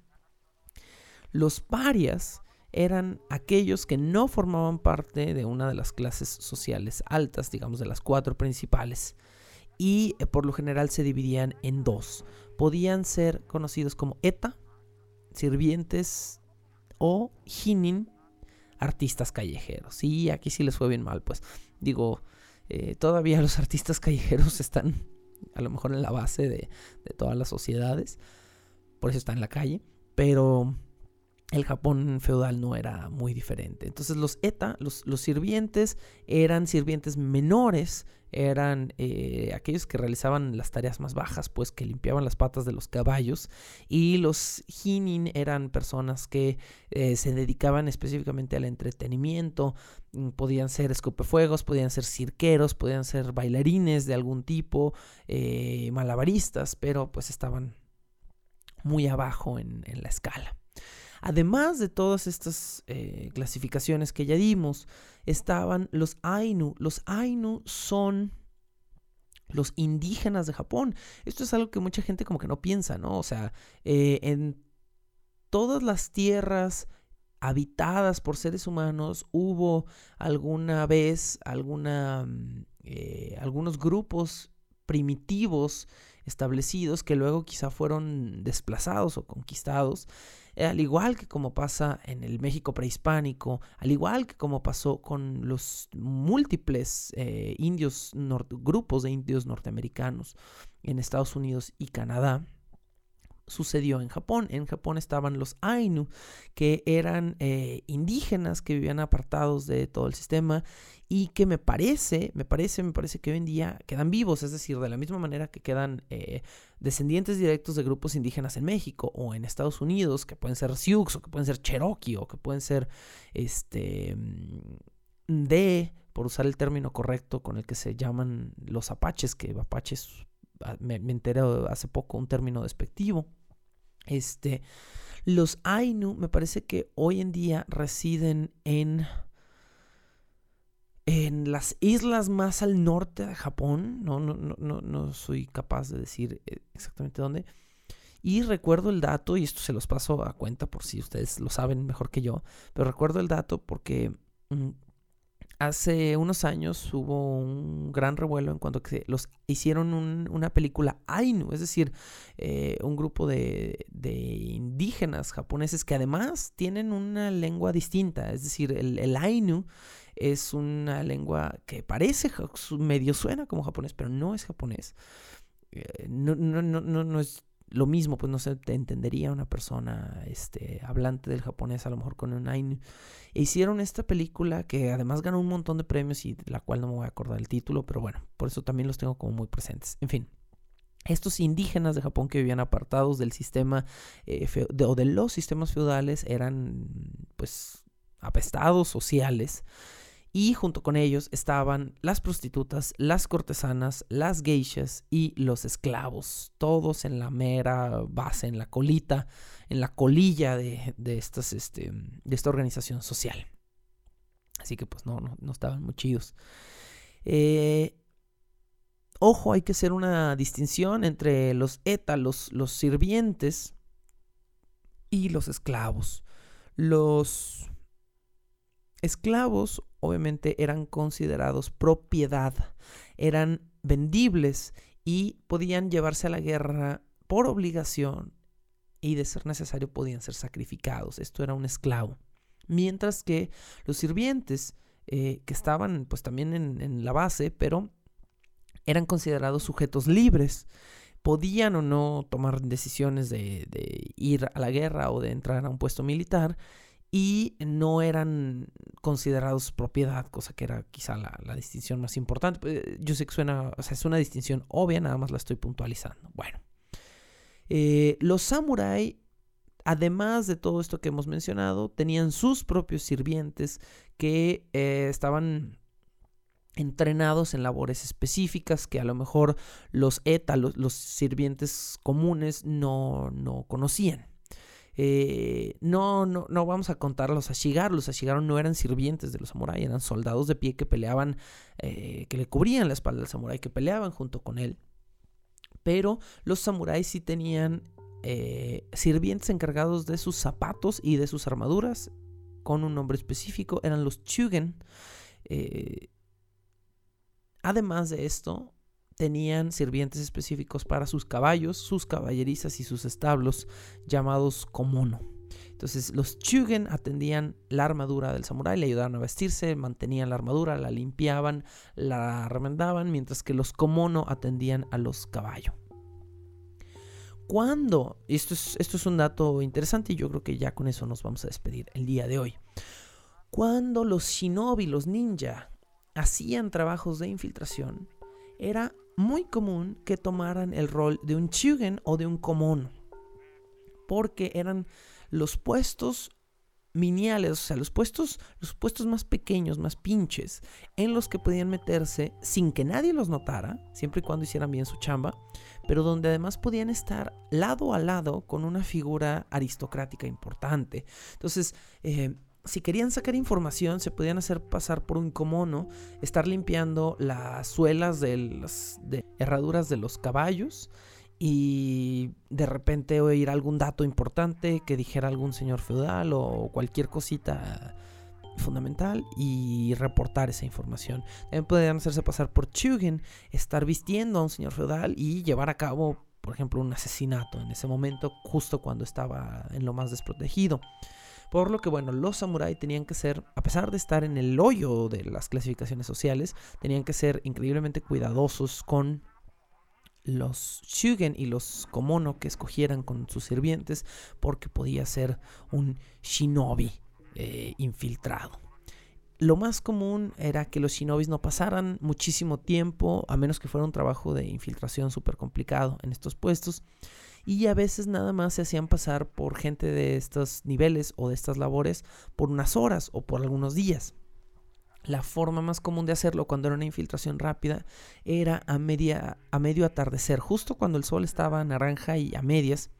Los parias eran aquellos que no formaban parte de una de las clases sociales altas, digamos de las cuatro principales, y eh, por lo general se dividían en dos. Podían ser conocidos como eta, sirvientes o Hinin, artistas callejeros. Y aquí sí les fue bien mal, pues digo, eh, todavía los artistas callejeros están a lo mejor en la base de, de todas las sociedades, por eso están en la calle, pero el Japón feudal no era muy diferente. Entonces los eta, los, sirvientes, eran sirvientes menores, eran eh, aquellos que realizaban las tareas más bajas, pues que limpiaban las patas de los caballos, y los hinin eran personas que eh, se dedicaban específicamente al entretenimiento, mm, podían ser escopefuegos, podían ser cirqueros, podían ser bailarines de algún tipo, eh, malabaristas, pero pues estaban muy abajo en la escala. Además de todas estas eh, clasificaciones que ya dimos, estaban los Ainu. Los Ainu son los indígenas de Japón. Esto es algo que mucha gente como que no piensa, ¿no? O sea, eh, en todas las tierras habitadas por seres humanos hubo alguna vez alguna, mm, eh, algunos grupos primitivos establecidos que luego quizá fueron desplazados o conquistados al igual que como pasa en el México prehispánico, al igual que como pasó con los múltiples eh, indios, grupos de indios norteamericanos en Estados Unidos y Canadá, sucedió en Japón. En Japón estaban los Ainu, que eran eh, indígenas que vivían apartados de todo el sistema y que me parece, me parece, me parece que hoy en día quedan vivos, es decir, de la misma manera que quedan eh, descendientes directos de grupos indígenas en México o en Estados Unidos, que pueden ser Sioux o que pueden ser Cherokee o que pueden ser este de, por usar el término correcto con el que se llaman los apaches, que apaches ah, me enteré hace poco un término despectivo. Este, los Ainu me parece que hoy en día residen en en las islas más al norte de Japón, no, no, no, no soy capaz de decir eh, exactamente dónde. Y recuerdo el dato, y esto se los paso a cuenta por si ustedes lo saben mejor que yo, pero recuerdo el dato porque mm, hace unos años hubo un gran revuelo en cuanto que los hicieron una película Ainu, es decir, eh, un grupo de, de, indígenas japoneses que además tienen una lengua distinta, es decir, el, el Ainu es una lengua que parece, medio suena como japonés, pero no es japonés. Eh, no, no, no, no, es lo mismo, pues no se te entendería una persona este, hablante del japonés, a lo mejor con un Ainu. Hicieron esta película que además ganó un montón de premios y de la cual no me voy a acordar el título, pero bueno, por eso también los tengo como muy presentes. En fin. Estos indígenas de Japón que vivían apartados del sistema eh, o de los sistemas feudales eran pues apestados sociales y junto con ellos estaban las prostitutas, las cortesanas, las geishas y los esclavos, todos en la mera base, en la colita, en la colilla de, estas, este, de esta organización social. Así que pues no, no, estaban muy chidos. Eh, ojo, hay que hacer una distinción entre los eta, los, los sirvientes, y los esclavos. Los esclavos obviamente eran considerados propiedad, eran vendibles y podían llevarse a la guerra por obligación y de ser necesario podían ser sacrificados. Esto era un esclavo. Mientras que los sirvientes, eh, que estaban pues también en, la base, pero eran considerados sujetos libres, podían o no tomar decisiones de, de ir a la guerra o de entrar a un puesto militar y no eran considerados propiedad, cosa que era quizá la, distinción más importante. Eh, yo sé que suena, o sea, es una distinción obvia, nada más la estoy puntualizando. Bueno, eh, los samuráis, además de todo esto que hemos mencionado, tenían sus propios sirvientes que eh, estaban entrenados en labores específicas que a lo mejor los ETA, los, los sirvientes comunes, no, no conocían. Eh, no, no, no vamos a contar los Ashigaru. Los Ashigaru no eran sirvientes de los samuráis, eran soldados de pie que peleaban, eh, que le cubrían la espalda al samurái, que peleaban junto con él. Pero los samuráis sí tenían eh, sirvientes encargados de sus zapatos y de sus armaduras, con un nombre específico, eran los Chugen. además de esto, tenían sirvientes específicos para sus caballos, sus caballerizas y sus establos, llamados komono. Entonces los chugen atendían la armadura del samurái, le ayudaban a vestirse, mantenían la armadura, la limpiaban, la remendaban, mientras que los komono atendían a los caballos. Cuando, esto es, esto es un dato interesante y yo creo que ya con eso nos vamos a despedir el día de hoy. Cuando los shinobi, los ninja, hacían trabajos de infiltración, era muy común que tomaran el rol de un chugen o de un komono, porque eran los puestos miniales, o sea, los puestos, los puestos más pequeños, más pinches, en los que podían meterse sin que nadie los notara, siempre y cuando hicieran bien su chamba, pero donde además podían estar lado a lado con una figura aristocrática importante. Entonces, eh, si querían sacar información, se podían hacer pasar por un comono, estar limpiando las suelas de las herraduras de los caballos y de repente oír algún dato importante que dijera algún señor feudal o cualquier cosita fundamental y reportar esa información. También podían hacerse pasar por Chugen, estar vistiendo a un señor feudal y llevar a cabo, por ejemplo, un asesinato en ese momento, justo cuando estaba en lo más desprotegido. Por lo que, bueno, los samuráis tenían que ser, a pesar de estar en el hoyo de las clasificaciones sociales, tenían que ser increíblemente cuidadosos con los shugen y los komono que escogieran con sus sirvientes porque podía ser un shinobi eh, infiltrado. Lo más común era que los shinobis no pasaran muchísimo tiempo, a menos que fuera un trabajo de infiltración súper complicado en estos puestos, y a veces nada más se hacían pasar por gente de estos niveles o de estas labores por unas horas o por algunos días. La forma más común de hacerlo cuando era una infiltración rápida era a, media, a medio atardecer, justo cuando el sol estaba naranja y a medias.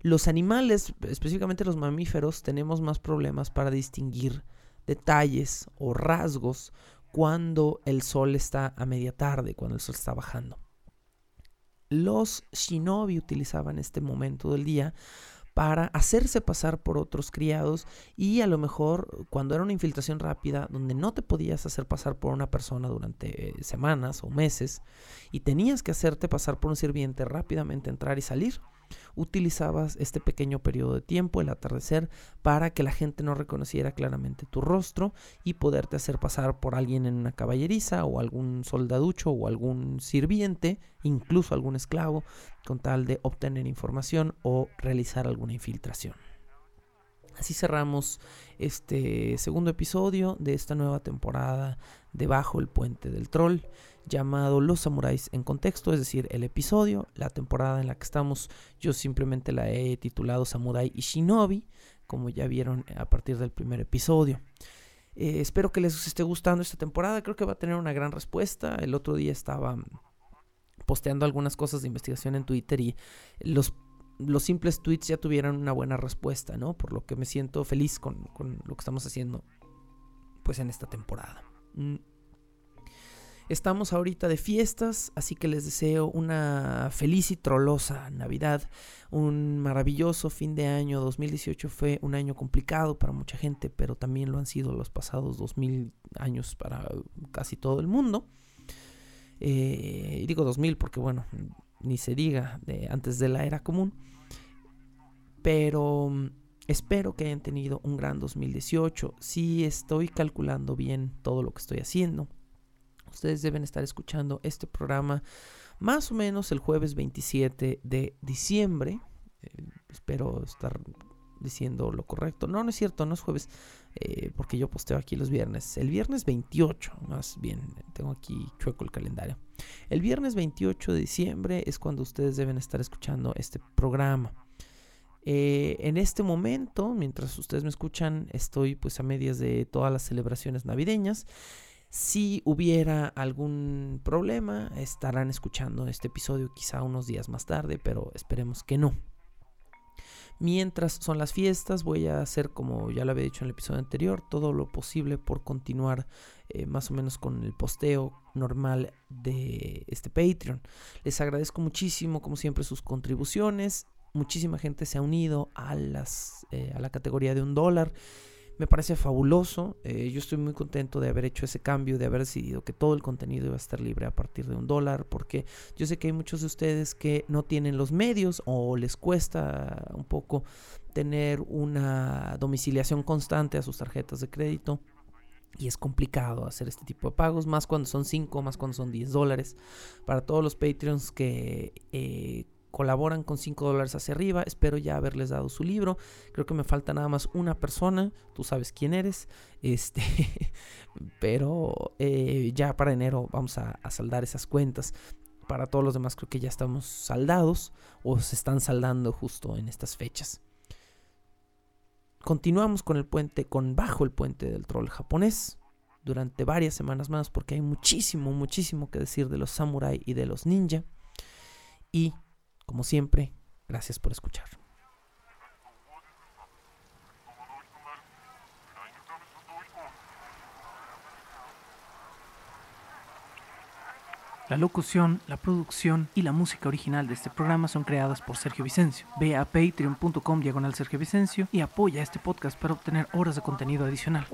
Los animales, específicamente los mamíferos, tenemos más problemas para distinguir detalles o rasgos cuando el sol está a media tarde, cuando el sol está bajando. Los shinobi utilizaban este momento del día para hacerse pasar por otros criados y a lo mejor cuando era una infiltración rápida donde no te podías hacer pasar por una persona durante semanas o meses y tenías que hacerte pasar por un sirviente rápidamente entrar y salir, utilizabas este pequeño periodo de tiempo, el atardecer, para que la gente no reconociera claramente tu rostro y poderte hacer pasar por alguien en una caballeriza o algún soldaducho o algún sirviente, incluso algún esclavo, con tal de obtener información o realizar alguna infiltración. Así cerramos este segundo episodio de esta nueva temporada de Bajo el Puente del Troll llamado Los Samuráis en Contexto, es decir, el episodio, la temporada en la que estamos, yo simplemente la he titulado Samurai y Shinobi, como ya vieron a partir del primer episodio. Eh, espero que les esté gustando esta temporada, creo que va a tener una gran respuesta. El otro día estaba posteando algunas cosas de investigación en Twitter y los, los simples tweets ya tuvieron una buena respuesta, ¿no? Por lo que me siento feliz con, con lo que estamos haciendo pues en esta temporada. Estamos ahorita de fiestas, así que les deseo una feliz y trolosa Navidad, un maravilloso fin de año. 2018 fue un año complicado para mucha gente, pero también lo han sido los pasados 2000 años para casi todo el mundo. Eh, digo 2000 porque, bueno, ni se diga de antes de la era común. Pero mm, espero que hayan tenido un gran 2018. Si estoy calculando bien todo lo que estoy haciendo Ustedes deben estar escuchando este programa más o menos el jueves 27 de diciembre. Eh, espero estar diciendo lo correcto. No, no es cierto, no es jueves, eh, porque yo posteo aquí los viernes. El viernes 28, más bien, tengo aquí chueco el calendario. El viernes 28 de diciembre es cuando ustedes deben estar escuchando este programa. Eh, en este momento, mientras ustedes me escuchan, estoy pues a medias de todas las celebraciones navideñas. Si hubiera algún problema, estarán escuchando este episodio quizá unos días más tarde, pero esperemos que no. Mientras son las fiestas, voy a hacer, como ya lo había dicho en el episodio anterior, todo lo posible por continuar eh, más o menos con el posteo normal de este Patreon. Les agradezco muchísimo, como siempre, sus contribuciones. Muchísima gente se ha unido a, las, eh, a la categoría de un dólar. Me parece fabuloso. Eh, yo estoy muy contento de haber hecho ese cambio, de haber decidido que todo el contenido iba a estar libre a partir de un dólar, porque yo sé que hay muchos de ustedes que no tienen los medios o les cuesta un poco tener una domiciliación constante a sus tarjetas de crédito. Y es complicado hacer este tipo de pagos, más cuando son 5, más cuando son 10 dólares. Para todos los Patreons que eh, colaboran con 5 dólares hacia arriba. Espero ya haberles dado su libro. Creo que me falta nada más una persona. Tú sabes quién eres. Este, pero eh, ya para enero vamos a, saldar esas cuentas. Para todos los demás creo que ya estamos saldados o se están saldando justo en estas fechas. continuamos con el puente, con bajo el puente del troll japonés durante varias semanas más porque hay muchísimo, muchísimo que decir de los samurai y de los ninja. Y, como siempre, gracias por escuchar. La locución, la producción y la música original de este programa son creadas por Sergio Vicencio. Ve a patreon.com diagonal Sergio Vicencio y apoya este podcast para obtener horas de contenido adicional.